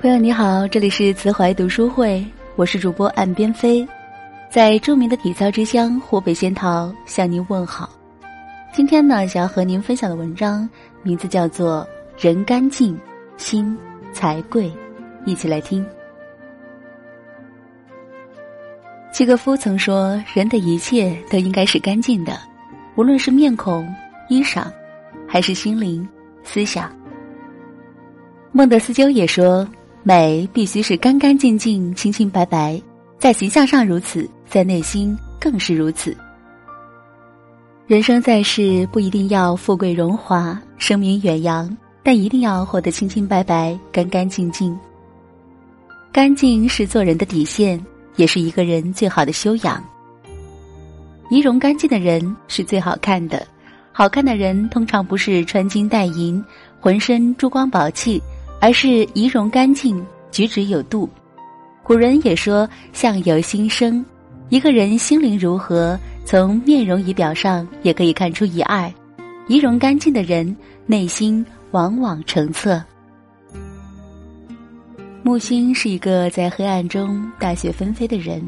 朋友你好，这里是慈怀读书会，我是主播岸边飞，在著名的体操之乡湖北仙桃向您问好。今天呢，想要和您分享的文章名字叫做《人干净，心才贵》，一起来听。契诃夫曾说：“人的一切都应该是干净的，无论是面孔、衣裳，还是心灵、思想。”孟德斯鸠也说。美必须是干干净净、清清白白，在形象上如此，在内心更是如此。人生在世，不一定要富贵荣华、声名远扬，但一定要活得清清白白、干干净净。干净是做人的底线，也是一个人最好的修养。仪容干净的人是最好看的，好看的人通常不是穿金戴银、浑身珠光宝气。而是仪容干净，举止有度。古人也说“相由心生”，一个人心灵如何，从面容仪表上也可以看出一二。仪容干净的人，内心往往澄澈。木星是一个在黑暗中大雪纷飞的人，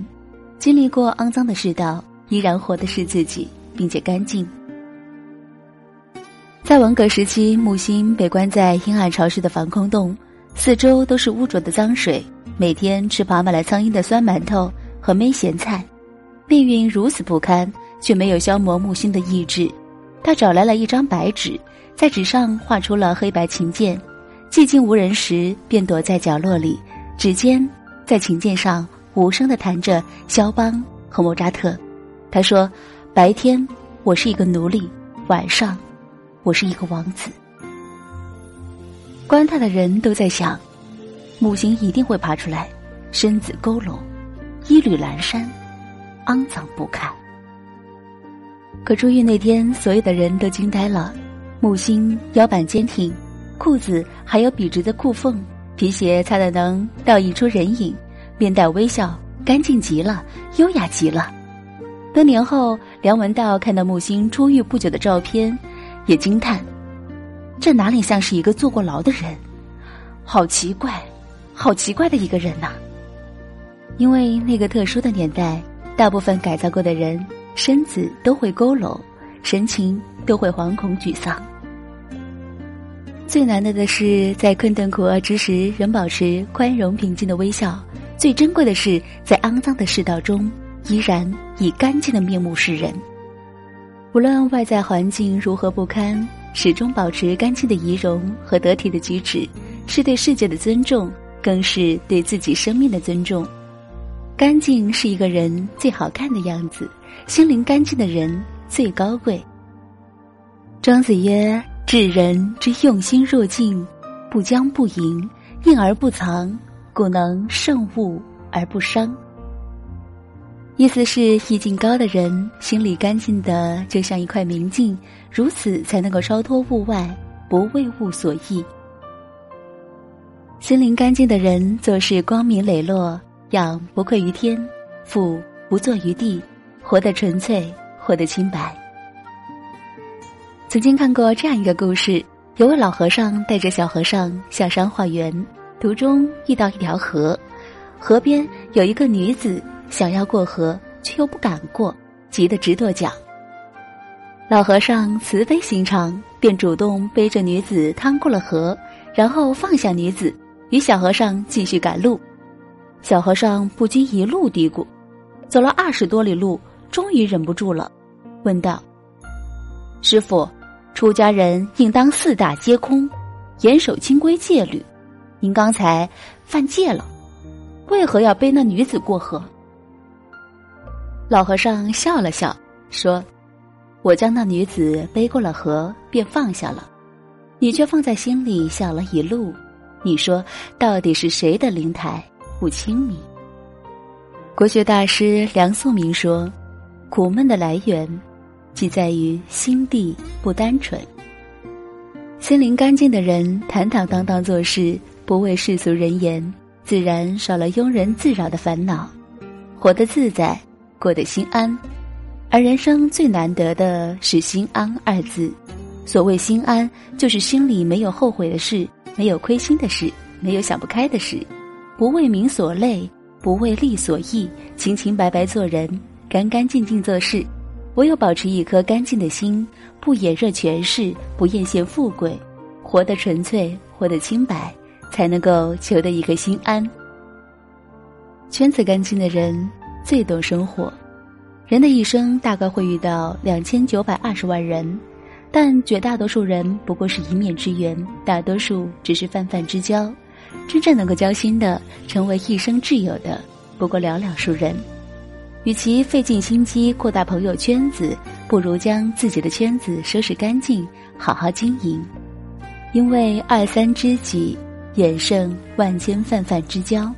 经历过肮脏的世道，依然活的是自己，并且干净。在文革时期，木星被关在阴暗潮湿的防空洞，四周都是污浊的脏水，每天吃爬满了苍蝇的酸馒头和焖咸菜，命运如此不堪，却没有消磨木星的意志。他找来了一张白纸，在纸上画出了黑白琴键，寂静无人时，便躲在角落里，指尖在琴键上无声的弹着肖邦和莫扎特。他说：“白天我是一个奴隶，晚上。”我是一个王子，观他的人都在想，木星一定会爬出来，身子佝偻，衣履阑珊，肮脏不堪。可出狱那天，所有的人都惊呆了。木星腰板坚挺，裤子还有笔直的裤缝，皮鞋擦得能倒映出人影，面带微笑，干净极了，优雅极了。多年后，梁文道看到木星出狱不久的照片。也惊叹，这哪里像是一个坐过牢的人？好奇怪，好奇怪的一个人呐！因为那个特殊的年代，大部分改造过的人身子都会佝偻，神情都会惶恐沮丧。最难得的是，在困顿苦厄之时，仍保持宽容平静的微笑；最珍贵的是，在肮脏的世道中，依然以干净的面目示人。无论外在环境如何不堪，始终保持干净的仪容和得体的举止，是对世界的尊重，更是对自己生命的尊重。干净是一个人最好看的样子，心灵干净的人最高贵。庄子曰：“治人之用心若镜，不将不迎，应而不藏，故能胜物而不伤。”意思是意境高的人，心里干净的就像一块明镜，如此才能够超脱物外，不为物所役。心灵干净的人，做事光明磊落，养不愧于天，富不作于地，活得纯粹，活得清白。曾经看过这样一个故事：有位老和尚带着小和尚下山化缘，途中遇到一条河，河边有一个女子。想要过河，却又不敢过，急得直跺脚。老和尚慈悲心肠，便主动背着女子趟过了河，然后放下女子，与小和尚继续赶路。小和尚不禁一路嘀咕，走了二十多里路，终于忍不住了，问道：“师傅，出家人应当四大皆空，严守清规戒律。您刚才犯戒了，为何要背那女子过河？”老和尚笑了笑，说：“我将那女子背过了河，便放下了，你却放在心里想了一路。你说，到底是谁的灵台不清明？”国学大师梁漱溟说：“苦闷的来源，即在于心地不单纯。心灵干净的人，坦坦荡荡做事，不为世俗人言，自然少了庸人自扰的烦恼，活得自在。”过得心安，而人生最难得的是“心安”二字。所谓心安，就是心里没有后悔的事，没有亏心的事，没有想不开的事，不为名所累，不为利所役，清清白白做人，干干净净做事。唯有保持一颗干净的心，不眼热权势，不艳羡富贵，活得纯粹，活得清白，才能够求得一个心安。圈子干净的人最懂生活。人的一生大概会遇到两千九百二十万人，但绝大多数人不过是一面之缘，大多数只是泛泛之交。真正能够交心的，成为一生挚友的，不过寥寥数人。与其费尽心机扩大朋友圈子，不如将自己的圈子收拾干净，好好经营。因为二三知己，远胜万千泛泛之交。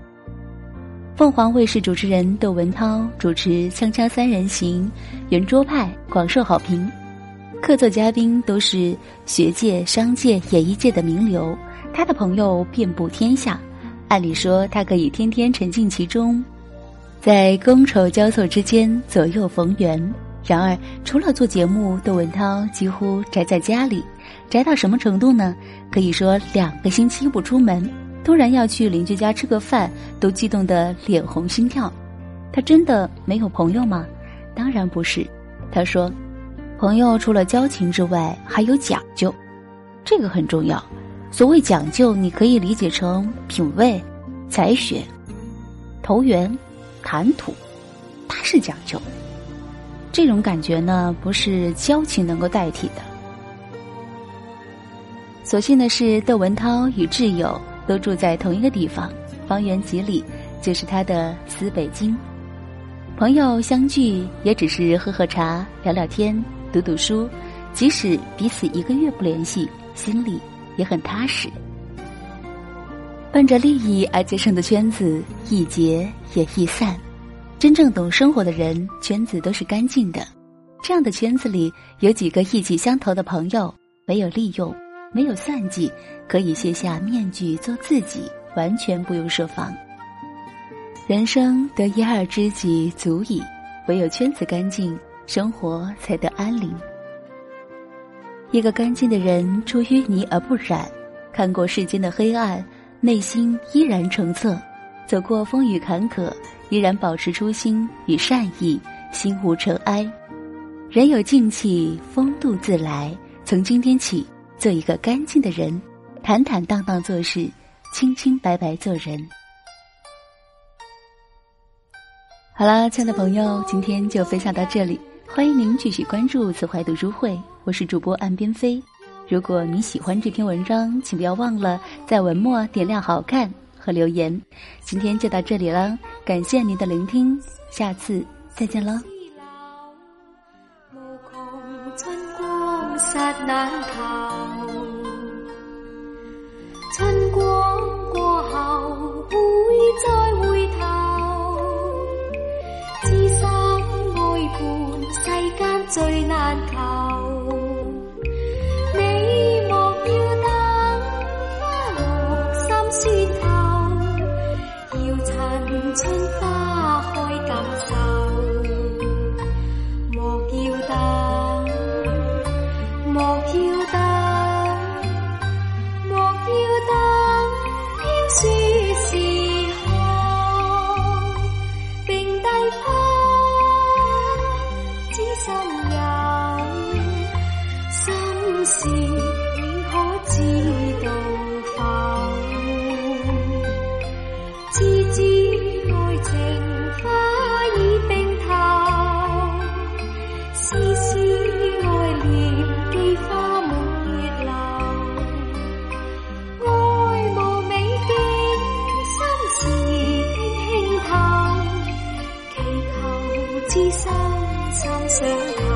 凤凰卫视主持人窦文涛主持《锵锵三人行》，圆桌派广受好评，客座嘉宾都是学界、商界、演艺界的名流，他的朋友遍布天下。按理说，他可以天天沉浸其中，在觥筹交错之间左右逢源。然而，除了做节目，窦文涛几乎宅在家里，宅到什么程度呢？可以说两个星期不出门。突然要去邻居家吃个饭，都激动得脸红心跳。他真的没有朋友吗？当然不是。他说，朋友除了交情之外，还有讲究，这个很重要。所谓讲究，你可以理解成品味、才学、投缘、谈吐，它是讲究。这种感觉呢，不是交情能够代替的。所幸的是，窦文涛与挚友。都住在同一个地方，方圆几里就是他的死北京。朋友相聚也只是喝喝茶、聊聊天、读读书，即使彼此一个月不联系，心里也很踏实。奔着利益而结成的圈子，易结也易散。真正懂生活的人，圈子都是干净的。这样的圈子里有几个意气相投的朋友，没有利用。没有算计，可以卸下面具做自己，完全不用设防。人生得一二知己足矣，唯有圈子干净，生活才得安宁。一个干净的人，出淤泥而不染，看过世间的黑暗，内心依然澄澈；走过风雨坎坷，依然保持初心与善意，心无尘埃。人有静气，风度自来。从今天起。做一个干净的人，坦坦荡荡做事，清清白白做人。好了，亲爱的朋友，今天就分享到这里，欢迎您继续关注“慈怀读书会”，我是主播岸边飞。如果你喜欢这篇文章，请不要忘了在文末点亮好看和留言。今天就到这里了，感谢您的聆听，下次再见喽。刹难逃，春光过后会再回头，知心爱伴世间最难求。 네.